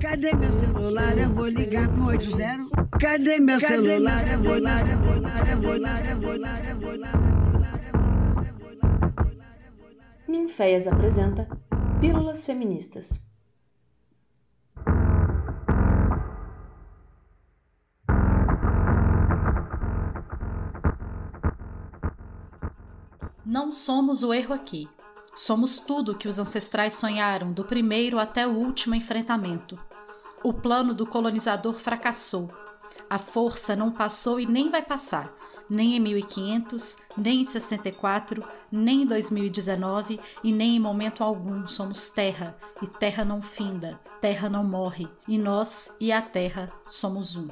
Cadê meu celular? Eu vou ligar pro 80. Cadê meu celular? Eu vou ligar, eu vou ligar, eu vou ligar, eu vou ligar, eu vou ligar. Ninféias apresenta Pílulas Feministas. Não somos o erro aqui. Somos tudo que os ancestrais sonharam, do primeiro até o último enfrentamento. O plano do colonizador fracassou. A força não passou e nem vai passar, nem em 1500, nem em 64, nem em 2019 e nem em momento algum. Somos terra, e terra não finda, terra não morre, e nós e a terra somos um.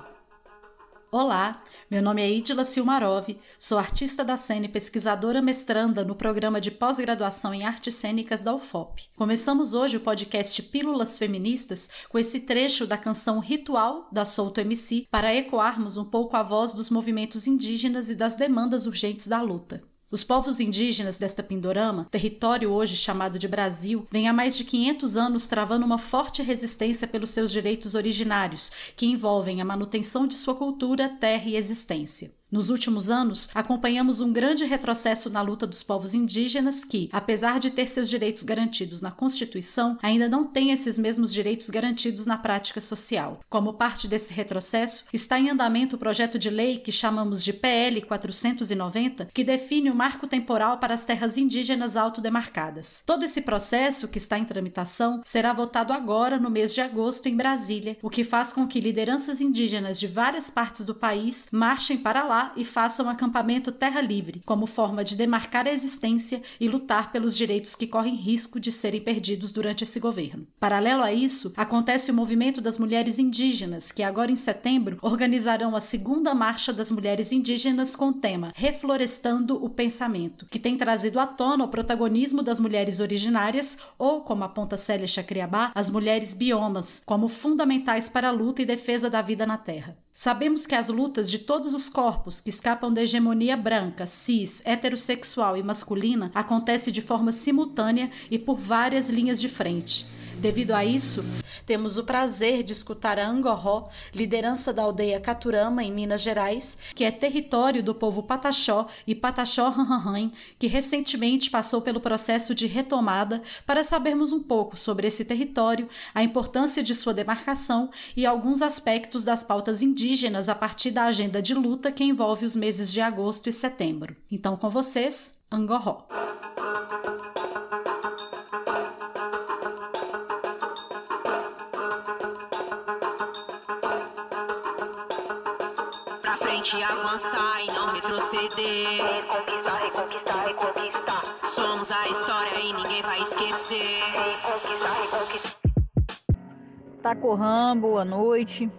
Olá, meu nome é Idila Silmarov, sou artista da cena e pesquisadora mestranda no programa de pós-graduação em artes cênicas da UFOP. Começamos hoje o podcast Pílulas Feministas com esse trecho da canção Ritual da Solto MC para ecoarmos um pouco a voz dos movimentos indígenas e das demandas urgentes da luta. Os povos indígenas desta Pindorama, território hoje chamado de Brasil, vem há mais de 500 anos travando uma forte resistência pelos seus direitos originários, que envolvem a manutenção de sua cultura, terra e existência. Nos últimos anos, acompanhamos um grande retrocesso na luta dos povos indígenas que, apesar de ter seus direitos garantidos na Constituição, ainda não têm esses mesmos direitos garantidos na prática social. Como parte desse retrocesso, está em andamento o projeto de lei que chamamos de PL 490, que define o marco temporal para as terras indígenas autodemarcadas. Todo esse processo, que está em tramitação, será votado agora no mês de agosto em Brasília, o que faz com que lideranças indígenas de várias partes do país marchem para lá e façam um acampamento terra livre, como forma de demarcar a existência e lutar pelos direitos que correm risco de serem perdidos durante esse governo. Paralelo a isso, acontece o movimento das mulheres indígenas, que agora em setembro organizarão a segunda marcha das mulheres indígenas com o tema Reflorestando o Pensamento, que tem trazido à tona o protagonismo das mulheres originárias, ou, como aponta Célia Chacriabá, as mulheres biomas, como fundamentais para a luta e defesa da vida na Terra. Sabemos que as lutas de todos os corpos que escapam da hegemonia branca, cis, heterossexual e masculina acontecem de forma simultânea e por várias linhas de frente. Devido a isso, temos o prazer de escutar a Angoró, liderança da aldeia Caturama, em Minas Gerais, que é território do povo Pataxó e Pataxó Ranranhan, que recentemente passou pelo processo de retomada, para sabermos um pouco sobre esse território, a importância de sua demarcação e alguns aspectos das pautas indígenas a partir da agenda de luta que envolve os meses de agosto e setembro. Então, com vocês, Angoró. Pra frente avançar e não retroceder. Reconquistar, reconquistar, reconquistar. Somos a história e ninguém vai esquecer. Reconquistar, reconquistar. Tacoram, boa noite.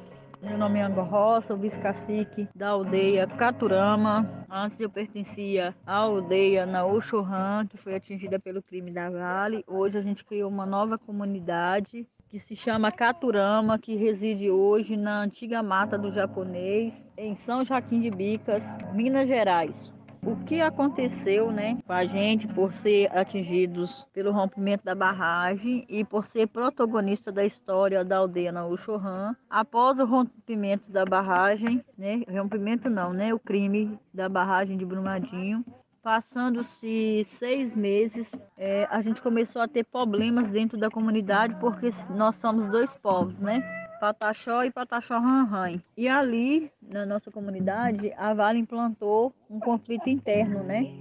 Meu nome é Ango Roça, sou vice-cacique da aldeia Caturama. Antes eu pertencia à aldeia Naoxurran, que foi atingida pelo crime da Vale. Hoje a gente criou uma nova comunidade que se chama Caturama, que reside hoje na antiga mata do japonês, em São Joaquim de Bicas, Minas Gerais. O que aconteceu, né, com a gente por ser atingidos pelo rompimento da barragem e por ser protagonista da história da aldeia na Uxorran, após o rompimento da barragem, né, rompimento não, né, o crime da barragem de Brumadinho, Passando-se seis meses, é, a gente começou a ter problemas dentro da comunidade porque nós somos dois povos, né? Pataxó e Pataxó Ranran. E ali, na nossa comunidade, a Vale implantou um conflito interno, né?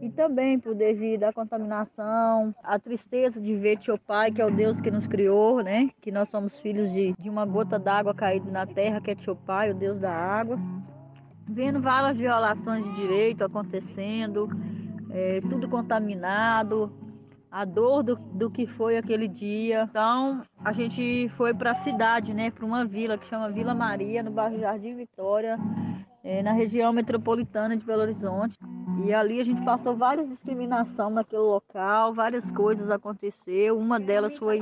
E também por devido à contaminação, a tristeza de ver teu pai, que é o Deus que nos criou, né? Que nós somos filhos de, de uma gota d'água caída na terra, que é teu pai, o Deus da água vendo várias violações de direito acontecendo, é, tudo contaminado, a dor do, do que foi aquele dia. Então a gente foi para a cidade, né, para uma vila que chama Vila Maria, no bairro Jardim Vitória, é, na região metropolitana de Belo Horizonte. E ali a gente passou várias discriminações naquele local, várias coisas aconteceram. Uma delas foi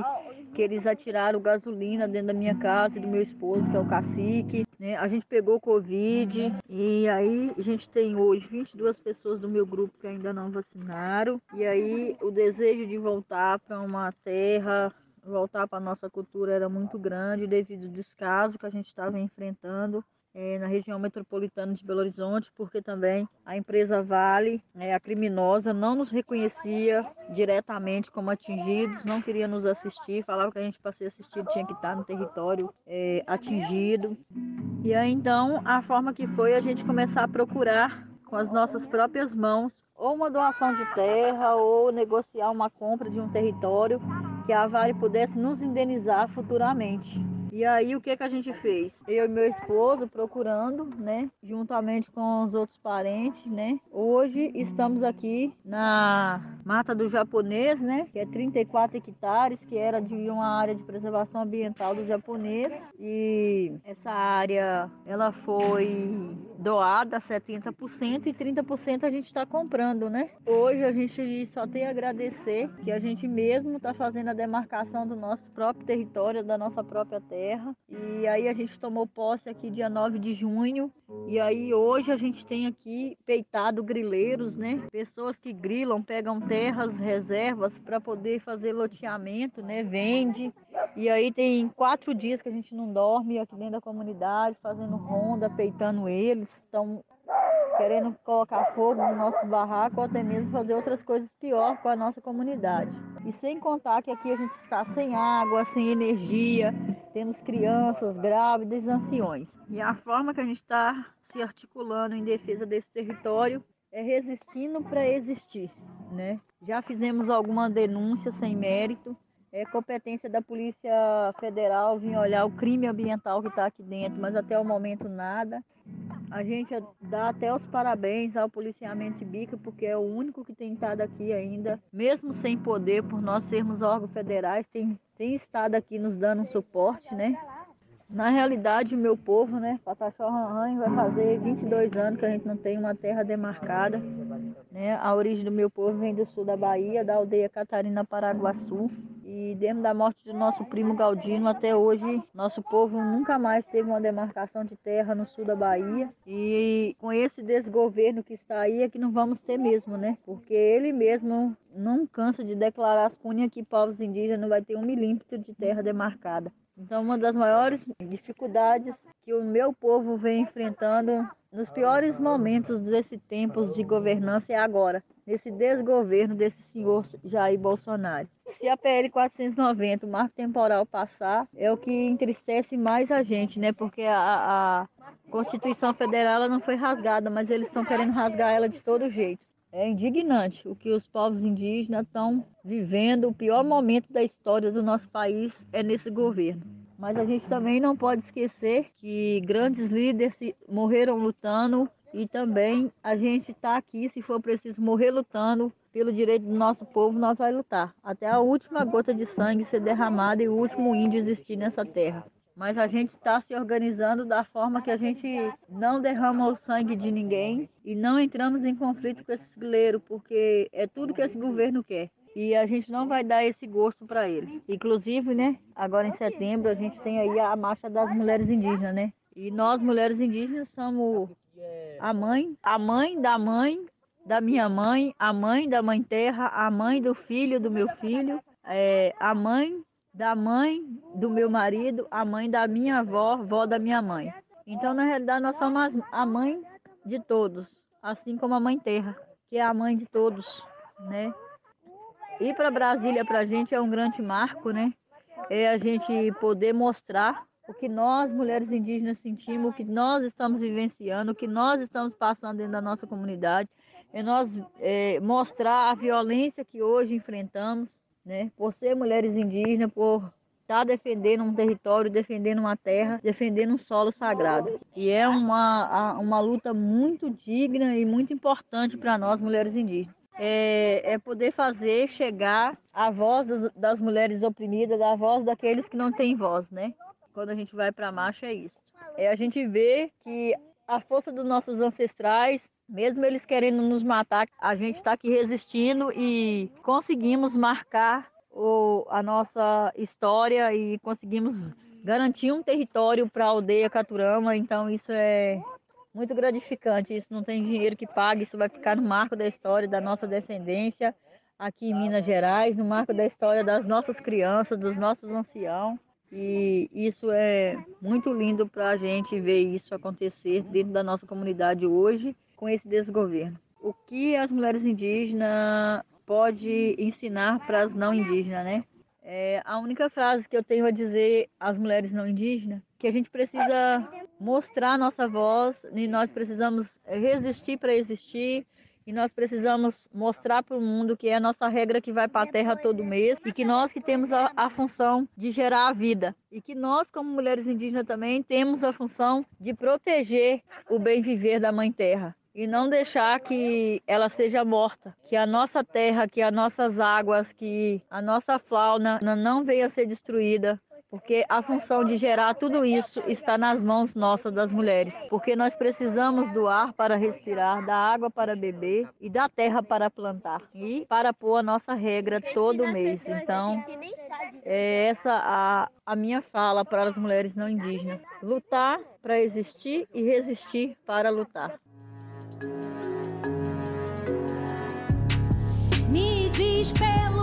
que eles atiraram gasolina dentro da minha casa e do meu esposo, que é o cacique. Né? A gente pegou Covid e aí a gente tem hoje 22 pessoas do meu grupo que ainda não vacinaram. E aí o desejo de voltar para uma terra voltar para a nossa cultura era muito grande devido ao descaso que a gente estava enfrentando é, na região metropolitana de Belo Horizonte, porque também a empresa Vale, é, a criminosa, não nos reconhecia diretamente como atingidos, não queria nos assistir, falava que a gente para ser assistido tinha que estar no território é, atingido. E aí então a forma que foi a gente começar a procurar com as nossas próprias mãos ou uma doação de terra ou negociar uma compra de um território que a Vale pudesse nos indenizar futuramente. E aí o que que a gente fez? Eu e meu esposo procurando, né, juntamente com os outros parentes, né? Hoje estamos aqui na Mata do Japonês, né, que é 34 hectares, que era de uma área de preservação ambiental do japonês e essa área ela foi doada 70% e 30% a gente está comprando, né? Hoje a gente só tem a agradecer que a gente mesmo está fazendo a demarcação do nosso próprio território, da nossa própria terra. E aí a gente tomou posse aqui dia 9 de junho. E aí hoje a gente tem aqui peitado grileiros, né? Pessoas que grilam, pegam terras, reservas para poder fazer loteamento, né? Vende. E aí tem quatro dias que a gente não dorme aqui dentro da comunidade, fazendo ronda, peitando eles. Estão querendo colocar fogo no nosso barraco ou até mesmo fazer outras coisas pior com a nossa comunidade. E sem contar que aqui a gente está sem água, sem energia, temos crianças grávidas, anciões. E a forma que a gente está se articulando em defesa desse território é resistindo para existir, né? Já fizemos alguma denúncia sem mérito, é competência da Polícia Federal vir olhar o crime ambiental que está aqui dentro, mas até o momento nada. A gente dá até os parabéns ao policiamento Bica, porque é o único que tem estado aqui ainda, mesmo sem poder, por nós sermos órgãos federais, tem, tem estado aqui nos dando um suporte, né? Na realidade, meu povo, né, Pataxó Ranhan, vai fazer 22 anos que a gente não tem uma terra demarcada. Né? A origem do meu povo vem do sul da Bahia, da aldeia Catarina Paraguaçu. E desde da morte do nosso primo Galdino até hoje, nosso povo nunca mais teve uma demarcação de terra no sul da Bahia. E com esse desgoverno que está aí é que não vamos ter mesmo, né? Porque ele mesmo não cansa de declarar as cunhas que povos indígenas não vai ter um milímetro de terra demarcada. Então, uma das maiores dificuldades que o meu povo vem enfrentando nos piores momentos desses tempos de governança é agora, nesse desgoverno desse senhor Jair Bolsonaro. Se a PL 490, o marco temporal, passar, é o que entristece mais a gente, né? Porque a, a Constituição Federal não foi rasgada, mas eles estão querendo rasgar ela de todo jeito. É indignante o que os povos indígenas estão vivendo. O pior momento da história do nosso país é nesse governo. Mas a gente também não pode esquecer que grandes líderes morreram lutando e também a gente está aqui, se for preciso morrer lutando pelo direito do nosso povo, nós vamos lutar. Até a última gota de sangue ser derramada e o último índio existir nessa terra. Mas a gente está se organizando da forma que a gente não derrama o sangue de ninguém e não entramos em conflito com esse guerreiro, porque é tudo que esse governo quer. E a gente não vai dar esse gosto para ele. Inclusive, né, agora em setembro a gente tem aí a marcha das mulheres indígenas, né? E nós, mulheres indígenas, somos a mãe, a mãe da mãe da minha mãe, a mãe da mãe terra, a mãe do filho do meu filho, é, a mãe da mãe do meu marido, a mãe da minha avó, avó da minha mãe. Então, na realidade, nós somos a mãe de todos, assim como a mãe terra, que é a mãe de todos, né? Ir para Brasília para a gente é um grande marco, né? É a gente poder mostrar o que nós, mulheres indígenas, sentimos, o que nós estamos vivenciando, o que nós estamos passando dentro da nossa comunidade, é nós é, mostrar a violência que hoje enfrentamos, né? Por ser mulheres indígenas, por estar tá defendendo um território, defendendo uma terra, defendendo um solo sagrado. E é uma, uma luta muito digna e muito importante para nós, mulheres indígenas. É, é, poder fazer chegar a voz dos, das mulheres oprimidas, a voz daqueles que não têm voz, né? Quando a gente vai para a marcha é isso. É a gente ver que a força dos nossos ancestrais mesmo eles querendo nos matar, a gente está aqui resistindo e conseguimos marcar o, a nossa história e conseguimos garantir um território para a aldeia Caturama. Então isso é muito gratificante. Isso não tem dinheiro que pague, isso vai ficar no marco da história da nossa descendência. aqui em Minas Gerais, no marco da história das nossas crianças, dos nossos anciãos. E isso é muito lindo para a gente ver isso acontecer dentro da nossa comunidade hoje com esse desgoverno. O que as mulheres indígenas pode ensinar para as não indígenas, né? É, a única frase que eu tenho a dizer às mulheres não indígenas que a gente precisa mostrar nossa voz e nós precisamos resistir para existir e nós precisamos mostrar para o mundo que é a nossa regra que vai para a terra todo mês e que nós que temos a, a, função de gerar a vida. E que nós como mulheres indígenas também temos a função de proteger o bem viver da mãe terra. E não deixar que ela seja morta, que a nossa terra, que as nossas águas, que a nossa fauna não venha a ser destruída porque a função de gerar tudo isso está nas mãos nossas das mulheres, porque nós precisamos do ar para respirar, da água para beber e da terra para plantar e para pôr a nossa regra todo mês. Então, é essa a, a minha fala para as mulheres não indígenas: lutar para existir e resistir para lutar. Me diz pelo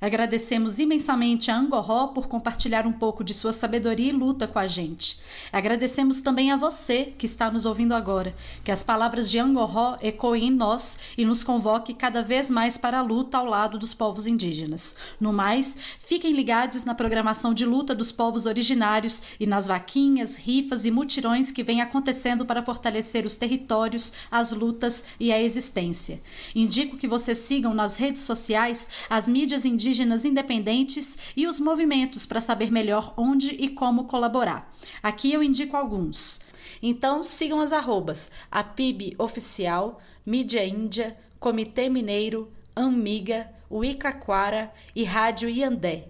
Agradecemos imensamente a Angoró por compartilhar um pouco de sua sabedoria e luta com a gente. Agradecemos também a você que está nos ouvindo agora, que as palavras de Angoró ecoem em nós e nos convoque cada vez mais para a luta ao lado dos povos indígenas. No mais, fiquem ligados na programação de luta dos povos originários e nas vaquinhas, rifas e mutirões que vem acontecendo para fortalecer os territórios, as lutas e a existência. Indico que vocês sigam nas redes sociais as mídias indígenas indígenas independentes e os movimentos para saber melhor onde e como colaborar. Aqui eu indico alguns. Então sigam as arrobas a PIB Oficial, Mídia Índia, Comitê Mineiro, Amiga, Uicaquara e Rádio Iandé.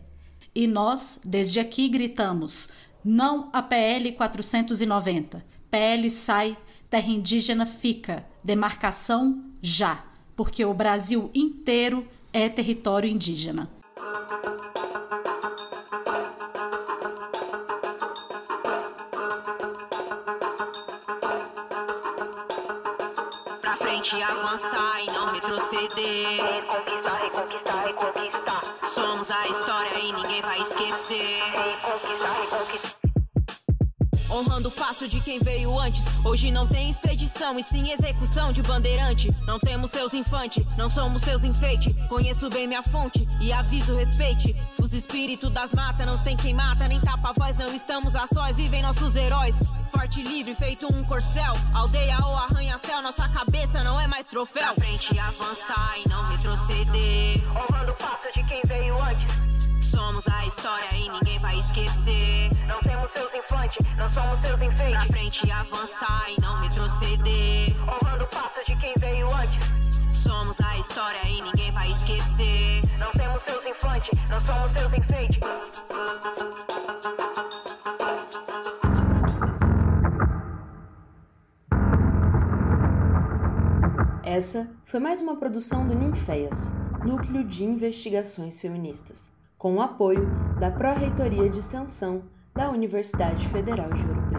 E nós, desde aqui, gritamos: não a PL 490. PL sai, terra indígena fica, demarcação já, porque o Brasil inteiro é território indígena. Pra frente avançar e não retroceder. Reconquistar, reconquistar, reconquistar. Somos a história e ninguém vai esquecer. Reconquistar, reconquistar. Honrando o passo de quem veio antes. Hoje não tem expedição e sim execução de bandeirante. Não temos seus infantes, não somos seus enfeites. Conheço bem minha fonte e aviso respeite. Os espíritos das matas não tem quem mata, nem tapa a voz, não estamos a sós, vivem nossos heróis. Forte livre, feito um corcel. Aldeia ou arranha-céu, nossa cabeça não é mais troféu. Pra frente avançar e não retroceder. Honrando o passo de quem veio antes. Somos a história e ninguém vai esquecer. Não temos seus infantes, não somos seus enfeites. Pra frente avançar e não retroceder. Honrando o passo de quem veio antes. Somos a história e ninguém vai esquecer. Não temos seus infantes, não somos seus enfeites. Essa foi mais uma produção do Ninféias, Núcleo de Investigações Feministas com o apoio da Pró-Reitoria de Extensão da Universidade Federal de Ouro Preto.